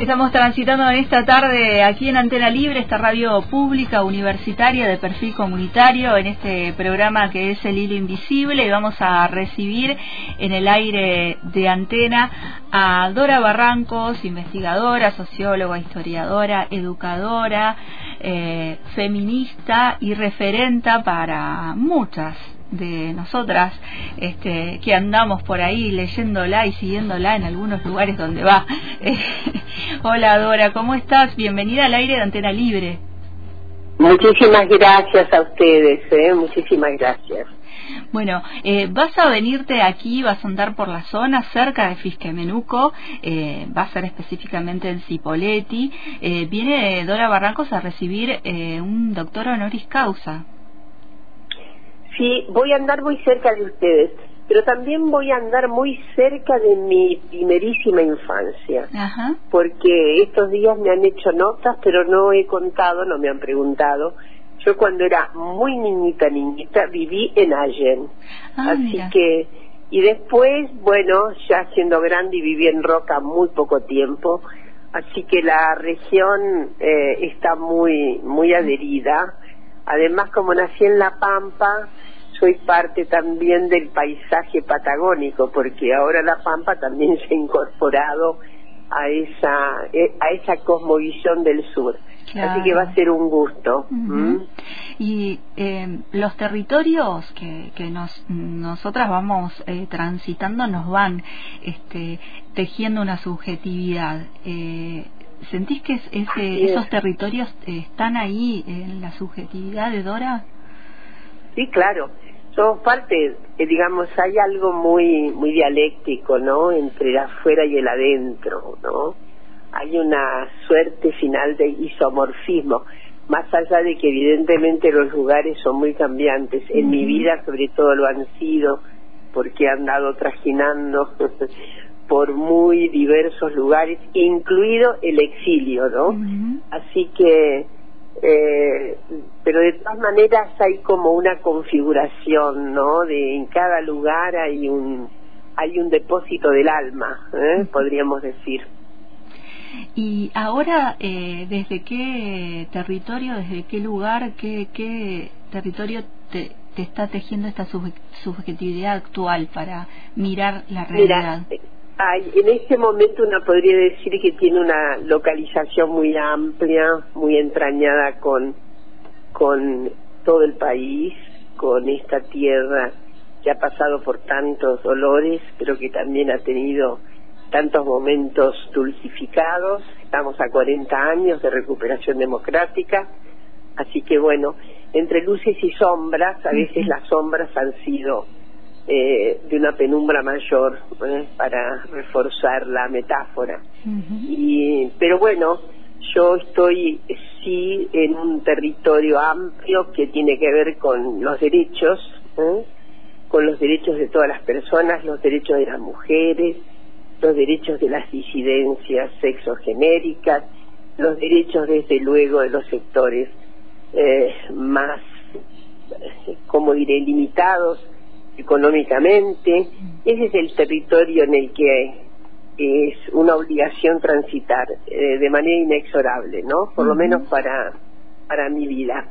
Estamos transitando en esta tarde aquí en Antena Libre, esta radio pública universitaria de perfil comunitario, en este programa que es El Hilo Invisible, y vamos a recibir en el aire de Antena a Dora Barrancos, investigadora, socióloga, historiadora, educadora, eh, feminista y referenta para muchas de nosotras este, que andamos por ahí leyéndola y siguiéndola en algunos lugares donde va. hola Dora, ¿cómo estás? Bienvenida al aire de Antena Libre. Muchísimas gracias a ustedes, ¿eh? muchísimas gracias. Bueno, eh, vas a venirte aquí, vas a andar por la zona cerca de Fisquemenuco, eh, va a ser específicamente en Cipolletti. Eh, viene Dora Barrancos a recibir eh, un doctor honoris causa. Sí, voy a andar muy cerca de ustedes, pero también voy a andar muy cerca de mi primerísima infancia, Ajá. porque estos días me han hecho notas, pero no he contado, no me han preguntado. Yo cuando era muy niñita, niñita, viví en Allen, Ah, así mira. que y después, bueno, ya siendo grande y viví en Roca muy poco tiempo, así que la región eh, está muy muy adherida. Además, como nací en La Pampa, soy parte también del paisaje patagónico, porque ahora La Pampa también se ha incorporado a esa eh, a esa cosmovisión del sur. Así que va a ser un gusto. Ujú. ¿m? Y eh, los territorios que, que nos, nosotras vamos eh, transitando nos van este, tejiendo una subjetividad. Eh, ¿Sentís que es- ese- es. esos territorios están ahí en la subjetividad de Dora? Sí, claro. Somos parte, eh, digamos, hay algo muy muy dialéctico, ¿no? Entre el afuera y el adentro, ¿no? Hay una suerte final de isomorfismo, más allá de que evidentemente los lugares son muy cambiantes. En mi vida sobre todo lo han sido, porque he andado trajinando por muy diversos lugares, incluido el exilio, ¿no? Así que, eh, pero de todas maneras hay como una configuración, ¿no? De en cada lugar hay un hay un depósito del alma, ¿eh? podríamos decir. Y ahora, eh, ¿desde qué territorio, desde qué lugar, qué, qué territorio te, te está tejiendo esta sub- subjetividad actual para mirar la realidad? Mira, hay- en este momento uno podría decir que tiene una localización muy amplia, muy entrañada con, con todo el país, con esta tierra que ha pasado por tantos dolores, pero que también ha tenido tantos momentos dulcificados. Estamos a 40 años de recuperación democrática, así que bueno, entre luces y sombras, a veces las sombras han sido eh, de una penumbra mayor ¿eh? para reforzar la metáfora. Y, pero bueno, yo estoy sí en un territorio amplio que tiene que ver con los derechos, ¿eh? con los derechos de todas las personas, los derechos de las mujeres, los derechos de las disidencias sexogenéricas, los derechos desde luego de los sectores eh, más, eh, como diré, limitados económicamente. Ese es el territorio en el que es una obligación transitar eh, de manera inexorable, ¿no? Por lo menos para, para mi vida.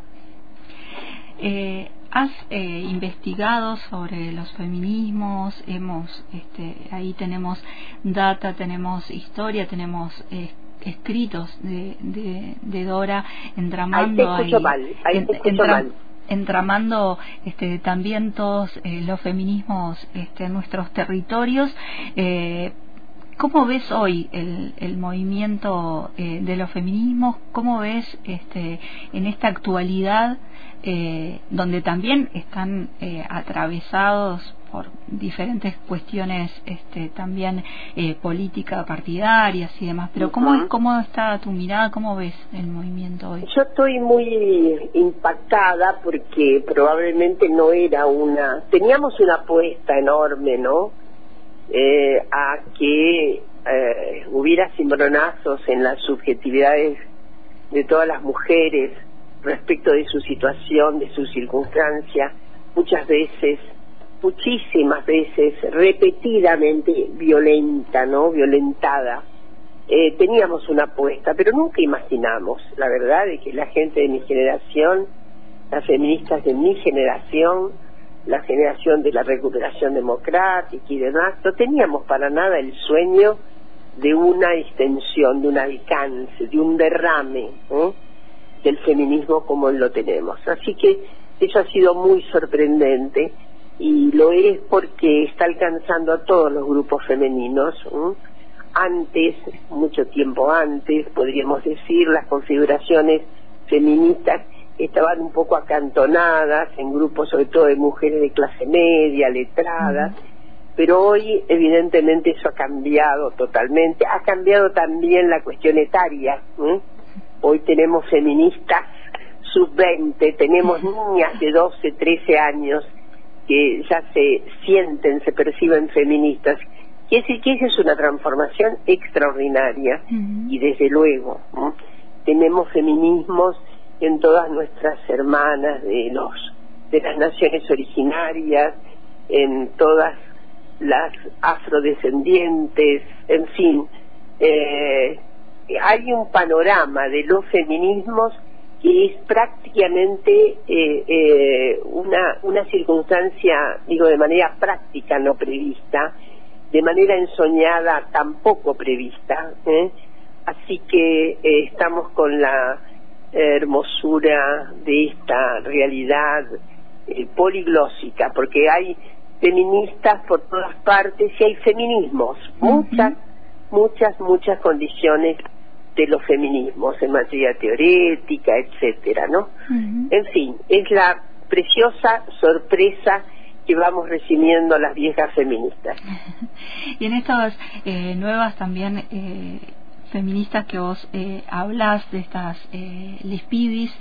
Eh, ¿Has eh, investigado sobre los feminismos? Hemos, este, ahí tenemos data, tenemos historia, tenemos eh, escritos de, de, de Dora entramando Ahí te escucho mal, ahí te escucho mal. Entramando este, también todos eh, los feminismos este, en nuestros territorios. Eh, ¿Cómo ves hoy el, el movimiento eh, de los feminismos? ¿Cómo ves este, en esta actualidad eh, donde también están eh, atravesados por diferentes cuestiones este, también eh, política partidarias y demás? Pero ¿cómo, Ujú. ¿cómo está tu mirada? ¿Cómo ves el movimiento hoy? Yo estoy muy impactada porque probablemente no era una... Teníamos una apuesta enorme, ¿no? Eh, a que eh, hubiera cimbronazos en las subjetividades de todas las mujeres respecto de su situación, de su circunstancia, muchas veces, muchísimas veces, repetidamente violenta, ¿no? Violentada eh, teníamos una apuesta, pero nunca imaginamos, la verdad, de que la gente de mi generación, las feministas de mi generación, la generación de la recuperación democrática y demás, no teníamos para nada el sueño de una extensión, de un alcance, de un derrame del feminismo como lo tenemos. Así que eso ha sido muy sorprendente y lo es porque está alcanzando a todos los grupos femeninos. Antes, mucho tiempo antes, podríamos decir, las configuraciones feministas estaban un poco acantonadas en grupos sobre todo de mujeres de clase media, letradas, pero hoy evidentemente eso ha cambiado totalmente, ha cambiado también la cuestión etaria. Hoy tenemos feministas sub-20, tenemos niñas de 12, 13 años que ya se sienten, se perciben feministas. Quiere decir que esa es una transformación extraordinaria. Y desde luego tenemos feminismos en todas nuestras hermanas de los de las naciones originarias, en todas las afrodescendientes, en fin, eh, hay un panorama de los feminismos que es prácticamente eh, eh, una, una circunstancia, digo, de manera práctica no prevista, de manera ensoñada tampoco prevista. Así que estamos con la hermosura de esta realidad eh, poliglósica, porque hay feministas por todas partes y hay feminismos, muchas, muchas, muchas condiciones de los feminismos en materia teorética, etcétera, ¿no? En fin, es la preciosa sorpresa que vamos recibiendo las viejas feministas. y en estas eh, nuevas también eh, feministas que vos eh, hablas, de estas eh, lispidis,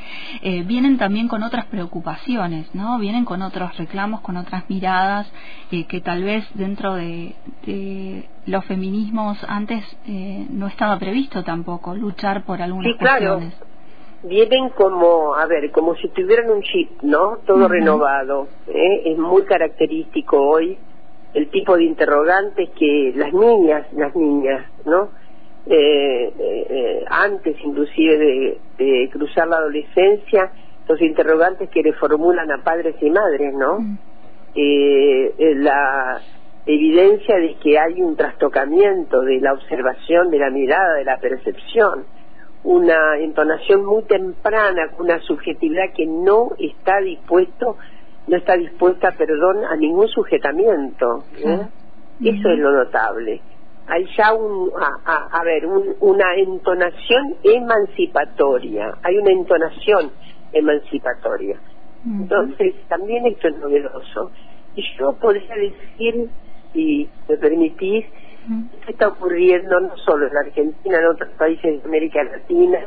eh, vienen también con otras preocupaciones, ¿no? Vienen con otros reclamos, con otras miradas, eh, que tal vez dentro de, los feminismos antes no estaba previsto tampoco, luchar por algunas sí, claro. Vienen como, a ver, como si tuvieran un chip, ¿no? Todo renovado. Es muy característico hoy el tipo de interrogantes que las niñas, las niñas, ¿no? Eh, eh, antes inclusive de, cruzar la adolescencia, los interrogantes que le formulan a padres y madres, ¿no? Mm. Eh, la evidencia de que hay un trastocamiento de la observación, de la mirada, de la percepción, una entonación muy temprana, una subjetividad que no está dispuesto, no está dispuesta, perdón, a ningún sujetamiento. Eso es lo notable hay ya un, a, ver, una entonación emancipatoria, hay una entonación emancipatoria. Entonces, también esto es novedoso. Y yo podría decir, si me permitís, que está ocurriendo no solo en Argentina, en otros países de América Latina,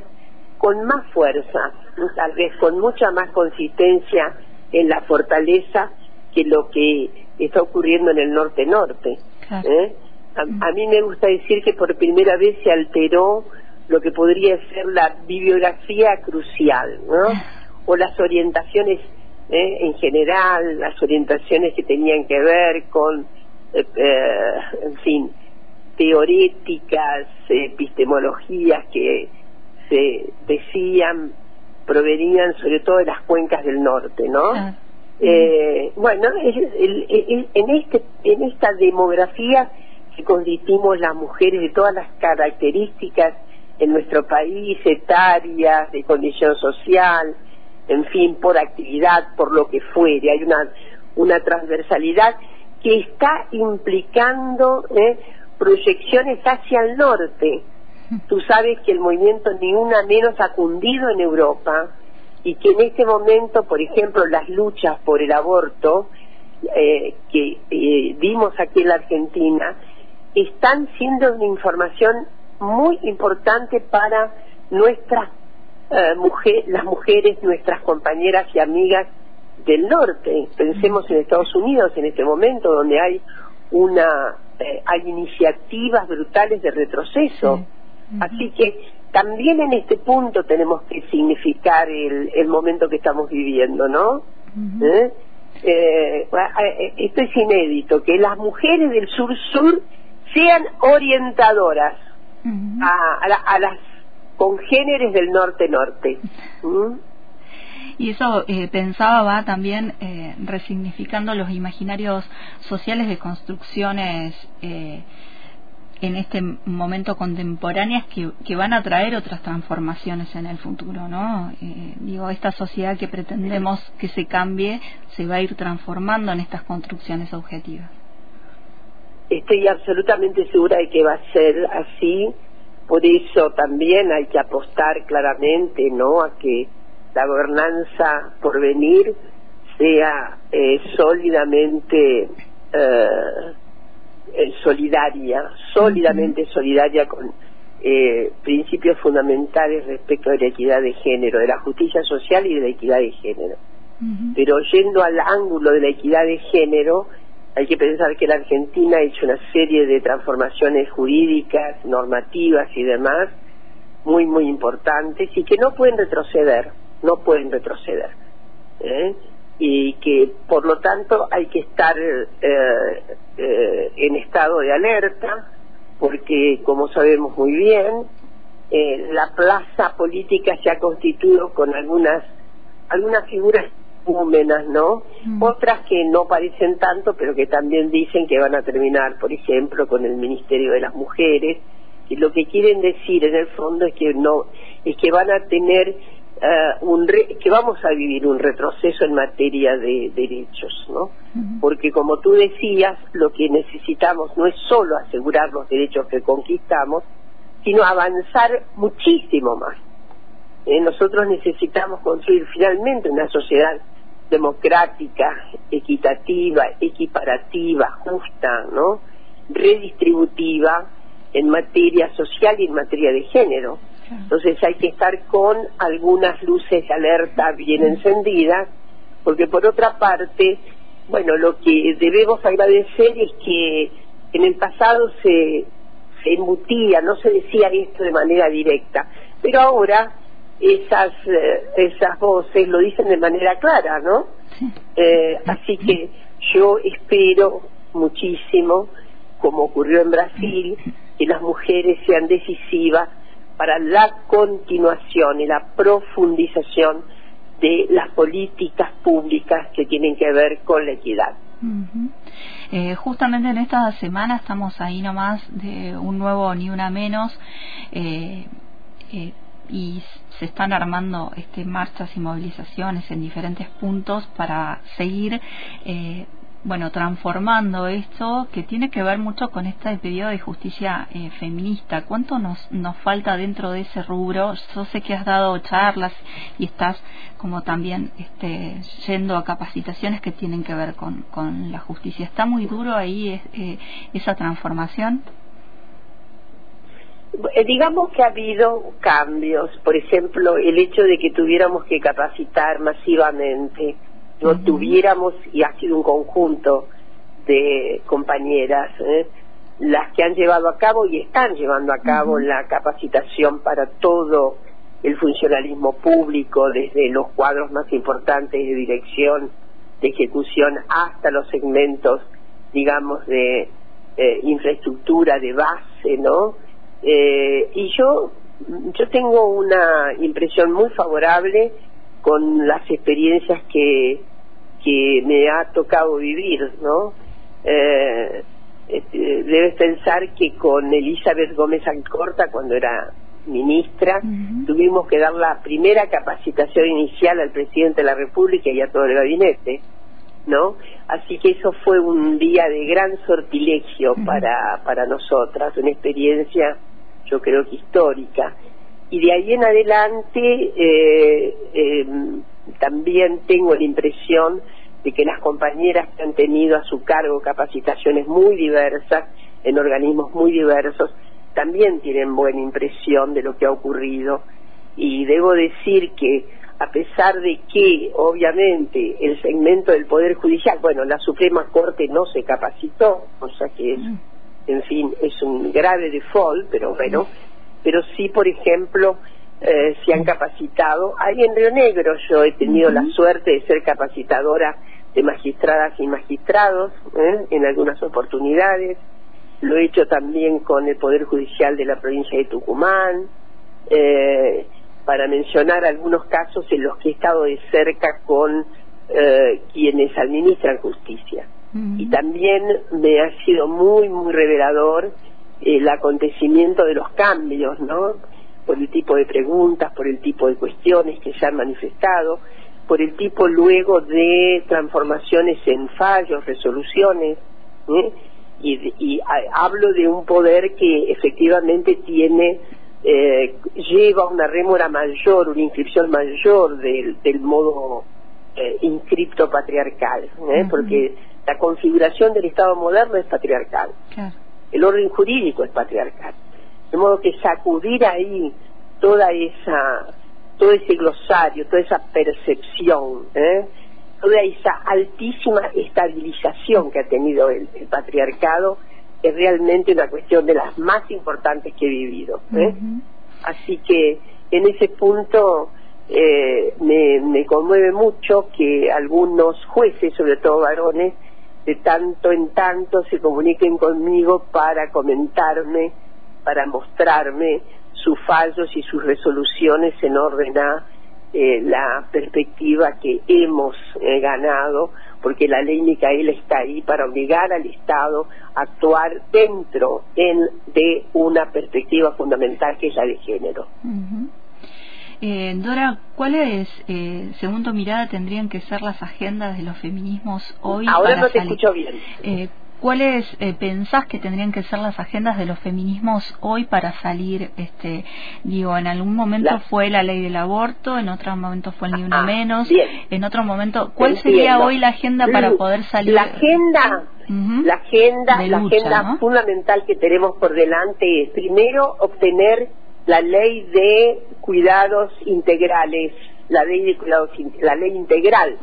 con más fuerza, tal vez con mucha más consistencia en la fortaleza que lo que está ocurriendo en el norte-norte. ¿eh? A, mí me gusta decir que por primera vez se alteró lo que podría ser la bibliografía crucial, ¿no? O las orientaciones ¿eh? en general, las orientaciones que tenían que ver con, eh, eh, en fin, teoréticas, epistemologías que se decían provenían sobre todo de las cuencas del norte, ¿no? bueno, en este en esta demografía constituimos las mujeres de todas las características en nuestro país, etarias, de condición social, en fin, por actividad, por lo que fuere. Hay una, una transversalidad que está implicando ¿eh? proyecciones hacia el norte. Tú sabes que el movimiento ni una menos ha cundido en Europa y que en este momento, por ejemplo, las luchas por el aborto eh, que eh, vimos aquí en la Argentina están siendo una información muy importante para nuestras eh, las mujeres, nuestras compañeras y amigas del norte. Pensemos en Estados Unidos en este momento, donde hay una eh, hay iniciativas brutales de retroceso. Así que también en este punto tenemos que significar el, el momento que estamos viviendo, ¿no? ¿Eh? esto es inédito, que las mujeres del sur-sur sean orientadoras a, las congéneres del norte-norte. Y eso eh, pensaba va también eh, resignificando los imaginarios sociales de construcciones eh, en este momento contemporáneas que, que, van a traer otras transformaciones en el futuro, ¿no? Eh, digo, esta sociedad que pretendemos que se cambie se va a ir transformando en estas construcciones objetivas. Estoy absolutamente segura de que va a ser así, por eso también hay que apostar claramente, ¿no? A que la gobernanza por venir sea eh, sólidamente eh, eh, solidaria, sólidamente solidaria con eh, principios fundamentales respecto de la equidad de género, de la justicia social y de la equidad de género. Pero yendo al ángulo de la equidad de género, hay que pensar que la Argentina ha hecho una serie de transformaciones jurídicas, normativas y demás muy, muy importantes y que no pueden retroceder, no pueden retroceder. ¿eh? y que por lo tanto hay que estar eh, eh, en estado de alerta porque como sabemos muy bien eh, la plaza política se ha constituido con algunas algunas figuras ¿no? Mm. Otras que no parecen tanto, pero que también dicen que van a terminar, por ejemplo, con el Ministerio de las Mujeres, y lo que quieren decir en el fondo es que no, es que van a tener eh, un que vamos a vivir un retroceso en materia de derechos, ¿no? Porque como tú decías, lo que necesitamos no es solo asegurar los derechos que conquistamos, sino avanzar muchísimo más. Eh, nosotros necesitamos construir finalmente una sociedad democrática, equitativa, equiparativa, justa, ¿no? Redistributiva en materia social y en materia de género entonces hay que estar con algunas luces de alerta bien encendidas, porque por otra parte, bueno, lo que debemos agradecer es que en el pasado se, se embutía, no se decía esto de manera directa, pero ahora esas, eh, esas voces lo dicen de manera clara, ¿no? Eh, así que yo espero muchísimo, como ocurrió en Brasil, que las mujeres sean decisivas para la continuación y la profundización de las políticas públicas que tienen que ver con la equidad. Eh, justamente en esta semana estamos ahí nomás de un nuevo ni una menos eh, eh, y se están armando este, marchas y movilizaciones en diferentes puntos para seguir bueno, transformando esto que tiene que ver mucho con este pedido de justicia eh, feminista. ¿Cuánto nos, nos falta dentro de ese rubro? Yo sé que has dado charlas y estás como también este, yendo a capacitaciones que tienen que ver con, con la justicia. ¿Está muy duro ahí eh, esa transformación? Eh, digamos que ha habido cambios, por ejemplo, el hecho de que tuviéramos que capacitar masivamente no tuviéramos, y ha sido un conjunto de compañeras, ¿eh? las que han llevado a cabo y están llevando a cabo la capacitación para todo el funcionalismo público, desde los cuadros más importantes de dirección, de ejecución, hasta los segmentos, digamos, de eh, infraestructura de base, ¿no? Eh, y yo, yo tengo una impresión muy favorable con las experiencias que que me ha tocado vivir, ¿no? Eh, este, debes pensar que con Elizabeth Gómez Alcorta, cuando era ministra, tuvimos que dar la primera capacitación inicial al presidente de la República y a todo el gabinete, ¿no? Así que eso fue un día de gran sortilegio para, para nosotras, una experiencia yo creo que histórica. Y de ahí en adelante eh, eh, también tengo la impresión de que las compañeras que han tenido a su cargo capacitaciones muy diversas, en organismos muy diversos, también tienen buena impresión de lo que ha ocurrido. Y debo decir que a pesar de que, obviamente, el segmento del Poder Judicial, bueno, la Suprema Corte no se capacitó, o sea que es, mm. En fin, es un grave default, pero bueno, pero sí, por ejemplo, eh, se han capacitado. Ahí en Río Negro yo he tenido la suerte de ser capacitadora de magistradas y magistrados ¿eh? en algunas oportunidades. lo he hecho también con el Poder Judicial de la provincia de Tucumán, eh, para mencionar algunos casos en los que he estado de cerca con eh, quienes administran justicia. Y también me ha sido muy, muy revelador el acontecimiento de los cambios, ¿no? Por el tipo de preguntas, por el tipo de cuestiones que se han manifestado, por el tipo luego de transformaciones en fallos, resoluciones, ¿eh? y, hablo de un poder que efectivamente tiene eh, lleva una rémora mayor, una inscripción mayor del, del modo eh, inscripto patriarcal, ¿eh? porque la configuración del Estado moderno es patriarcal, el orden jurídico es patriarcal, de modo que sacudir ahí toda esa, todo ese glosario, toda esa percepción, ¿eh? toda esa altísima estabilización que ha tenido el, patriarcado es realmente una cuestión de las más importantes que he vivido. ¿eh? Así que en ese punto eh, me, me conmueve mucho que algunos jueces, sobre todo varones, de tanto en tanto se comuniquen conmigo para comentarme, para mostrarme sus fallos y sus resoluciones en orden a eh, la perspectiva que hemos eh, ganado, porque la ley Micaela está ahí para obligar al Estado a actuar dentro de una perspectiva fundamental que es la de género. Eh, Dora, ¿cuáles, según tu mirada, tendrían que ser las agendas de los feminismos hoy? Ahora no te escucho bien. ¿Cuáles eh, pensás que tendrían que ser las agendas de los feminismos hoy para salir? Este, digo, en algún momento fue la ley del aborto, en otro momento fue el ni uno ah, menos, en otro momento, ¿cuál sería hoy la agenda para poder salir? La agenda, la agenda, la agenda fundamental que tenemos por delante es primero obtener la ley de cuidados integrales, la ley de cuidados, la ley integral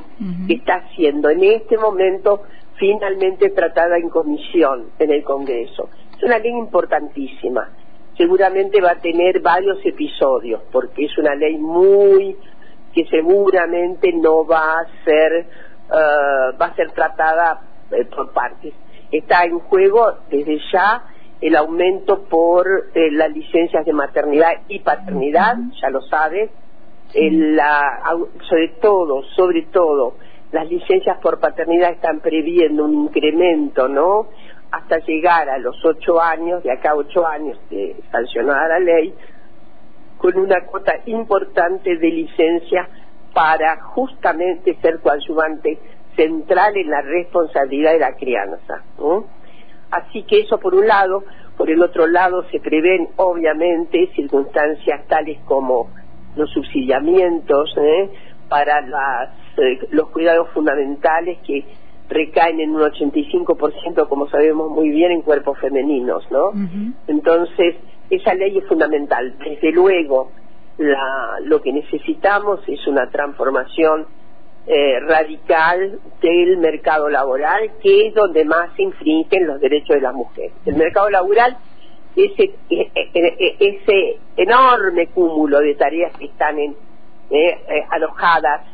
que está haciendo en este momento finalmente tratada en comisión en el Congreso. Es una ley importantísima. Seguramente va a tener varios episodios, porque es una ley muy que seguramente no va a ser eh, va a ser tratada eh, por partes. Está en juego desde ya el aumento por eh, las licencias de maternidad y paternidad, ya lo sabes, sobre todo, sobre todo, las licencias por paternidad están previendo un incremento, ¿no? Hasta llegar a los ocho años, de acá a ocho años de sancionada la ley, con una cuota importante de licencia para justamente ser coadyuvante central en la responsabilidad de la crianza. ¿no? Así que eso por un lado, por el otro lado se prevén obviamente circunstancias tales como los subsidiamientos ¿eh? para las eh, los cuidados fundamentales que recaen en un 85%, como sabemos muy bien, en cuerpos femeninos, ¿no? Entonces, esa ley es fundamental. Desde luego, la, lo que necesitamos es una transformación eh, radical del mercado laboral, que es donde más se infringen los derechos de las mujeres. El mercado laboral, ese, e, e, e, ese enorme cúmulo de tareas que están en, eh, alojadas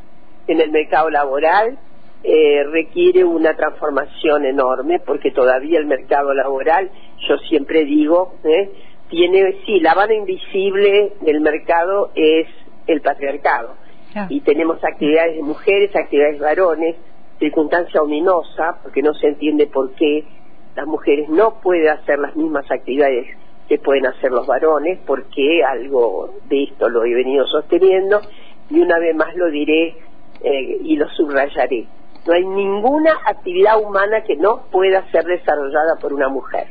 en el mercado laboral eh, requiere una transformación enorme porque todavía el mercado laboral, yo siempre digo, eh, tiene, sí, la mano invisible del mercado es el patriarcado. Y tenemos actividades de mujeres, actividades de varones, circunstancia ominosa, porque no se entiende por qué las mujeres no pueden hacer las mismas actividades que pueden hacer los varones, porque algo de esto lo he venido sosteniendo, y una vez más lo diré eh, y lo subrayaré. No hay ninguna actividad humana que no pueda ser desarrollada por una mujer.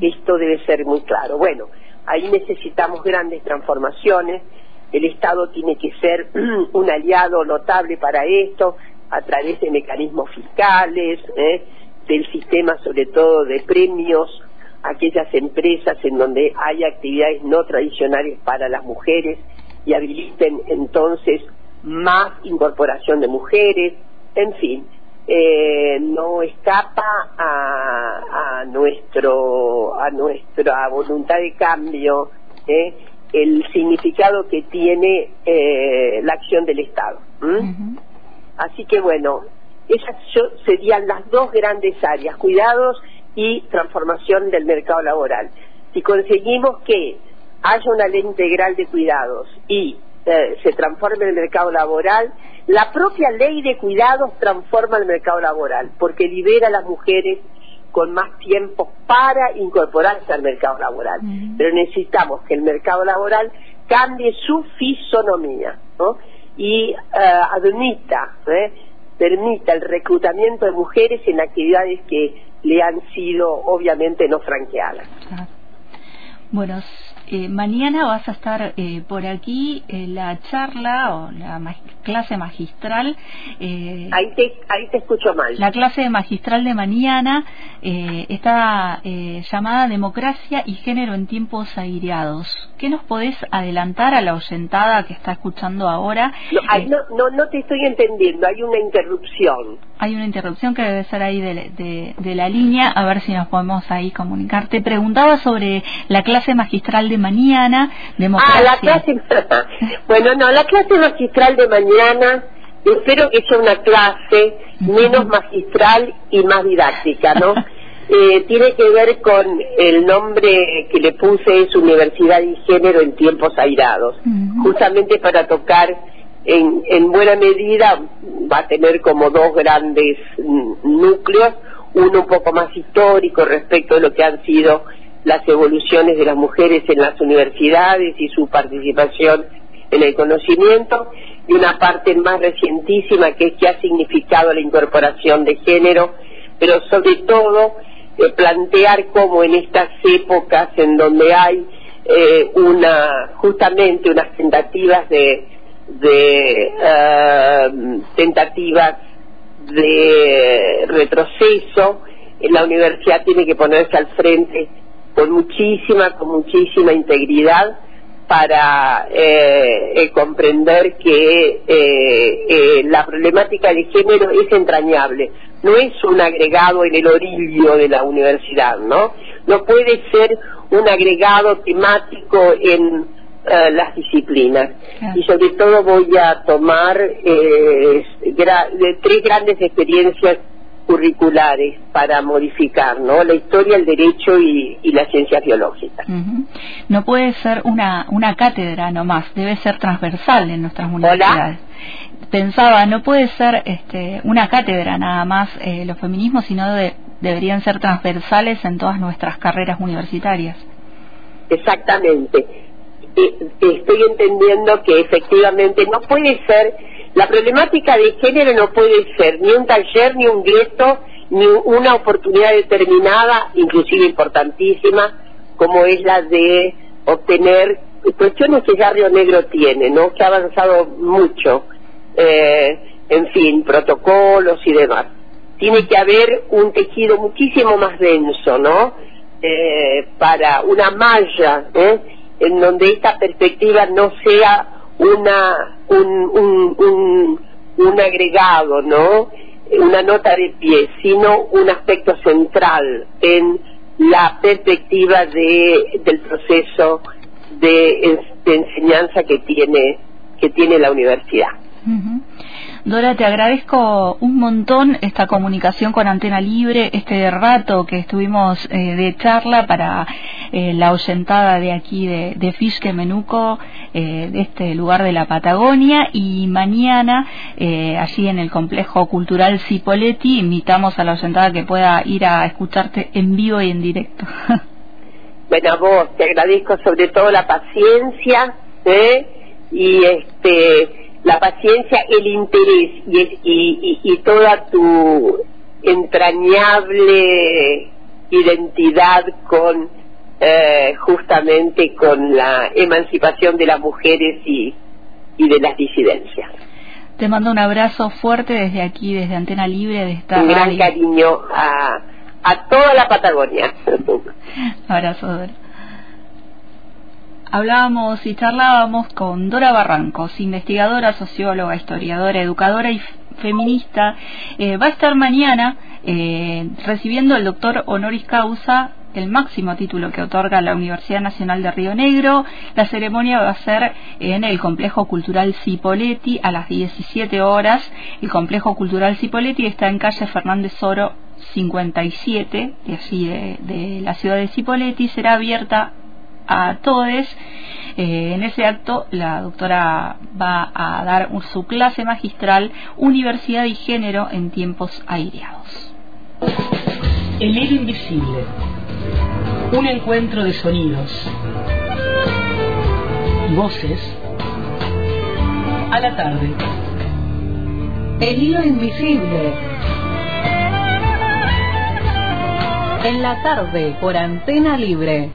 Esto debe ser muy claro. Bueno, ahí necesitamos grandes transformaciones. El Estado tiene que ser un aliado notable para esto a través de mecanismos fiscales, ¿eh? del sistema sobre todo de premios aquellas empresas en donde hay actividades no tradicionales para las mujeres y habiliten entonces más incorporación de mujeres, en fin, eh, no escapa a, a, nuestro a nuestra voluntad de cambio eh, el significado que tiene eh, la acción del Estado. Así que bueno, esas serían las dos grandes áreas, cuidados y transformación del mercado laboral. Si conseguimos que haya una ley integral de cuidados y eh, se transforme el mercado laboral, la propia ley de cuidados transforma el mercado laboral, porque libera a las mujeres con más tiempo para incorporarse al mercado laboral. Pero necesitamos que el mercado laboral cambie su fisonomía y eh, admita, ¿eh? permita el reclutamiento de mujeres en actividades que le han sido obviamente no franqueadas. Bueno, eh, mañana vas a estar eh, por aquí en la charla o la clase magistral. Eh, ahí, te, ahí te escucho mal. La clase magistral de mañana está llamada Democracia y Género en Tiempos Aireados. ¿Qué nos podés adelantar a la oyentada que está escuchando ahora? No, no, no, te estoy entendiendo, hay una interrupción. Hay una interrupción que debe ser ahí de, de la línea, a ver si nos podemos ahí comunicar. Te preguntaba sobre la clase magistral de mañana, democracia. Ah, la clase, bueno, no, la clase magistral de mañana, espero que sea una clase menos magistral y más didáctica, ¿no? Eh, tiene que ver con el nombre que le puse es Universidad y Género en tiempos airados, justamente para tocar en, en buena medida, va a tener como dos grandes núcleos, uno un poco más histórico respecto de lo que han sido las evoluciones de las mujeres en las universidades y su participación en el conocimiento, y una parte más recientísima que es que ha significado la incorporación de género, pero sobre todo eh, plantear cómo en estas épocas en donde hay eh, una justamente unas tentativas de, de uh, tentativas de retroceso, la universidad tiene que ponerse al frente con muchísima, con muchísima integridad para eh, eh, comprender que eh, la problemática de género es entrañable, no es un agregado en el orillo de la universidad, ¿no? No puede ser un agregado temático en las disciplinas. Y sobre todo voy a tomar tres grandes experiencias curriculares para modificar, ¿no? La historia, el derecho y, y las ciencias biológicas. No puede ser una, una cátedra nomás, debe ser transversal en nuestras universidades. Pensaba, no puede ser este, una cátedra nada más eh, los feminismos, sino deberían ser transversales en todas nuestras carreras universitarias. Exactamente. Estoy entendiendo que efectivamente no puede ser la problemática de género no puede ser ni un taller, ni un gueto, ni una oportunidad determinada, inclusive importantísima, como es la de obtener cuestiones que ya Río Negro tiene, ¿no? Que ha avanzado mucho, eh, en fin, protocolos y demás. Tiene que haber un tejido muchísimo más denso, ¿no? Eh, para una malla, ¿eh? En donde esta perspectiva no sea una, un, un, un, agregado, ¿no? Una nota de pie, sino un aspecto central en la perspectiva de, del proceso de, enseñanza que tiene, que tiene la universidad. Dora, te agradezco un montón esta comunicación con Antena Libre, este rato que estuvimos eh, de charla para eh, la oyentada de aquí de, de Fisque Menuco, eh, de este lugar de la Patagonia, y mañana allí en el complejo cultural Cipoletti invitamos a la oyentada que pueda ir a escucharte en vivo y en directo. bueno, a vos te agradezco sobre todo la paciencia y este la paciencia, el interés y, y, toda tu entrañable identidad con eh, justamente con la emancipación de las mujeres y, y de las disidencias. Te mando un abrazo fuerte desde aquí, desde Antena Libre, de esta Un gran cariño a, a toda la Patagonia. abrazo, Dora. Hablábamos y charlábamos con Dora Barrancos, investigadora, socióloga, historiadora, educadora y feminista. Eh, va a estar mañana eh, recibiendo el doctor honoris causa el máximo título que otorga la Universidad Nacional de Río Negro. La ceremonia va a ser en el Complejo Cultural Cipoletti a las 17 horas. El Complejo Cultural Cipoletti está en calle Fernández Oro 57, de así de, la ciudad de Cipolletti, será abierta a todos. Eh, en ese acto la doctora va a dar su clase magistral Universidad y Género en tiempos aireados. El hilo invisible. Un encuentro de sonidos y voces a la tarde. El hilo invisible. En la tarde por antena libre.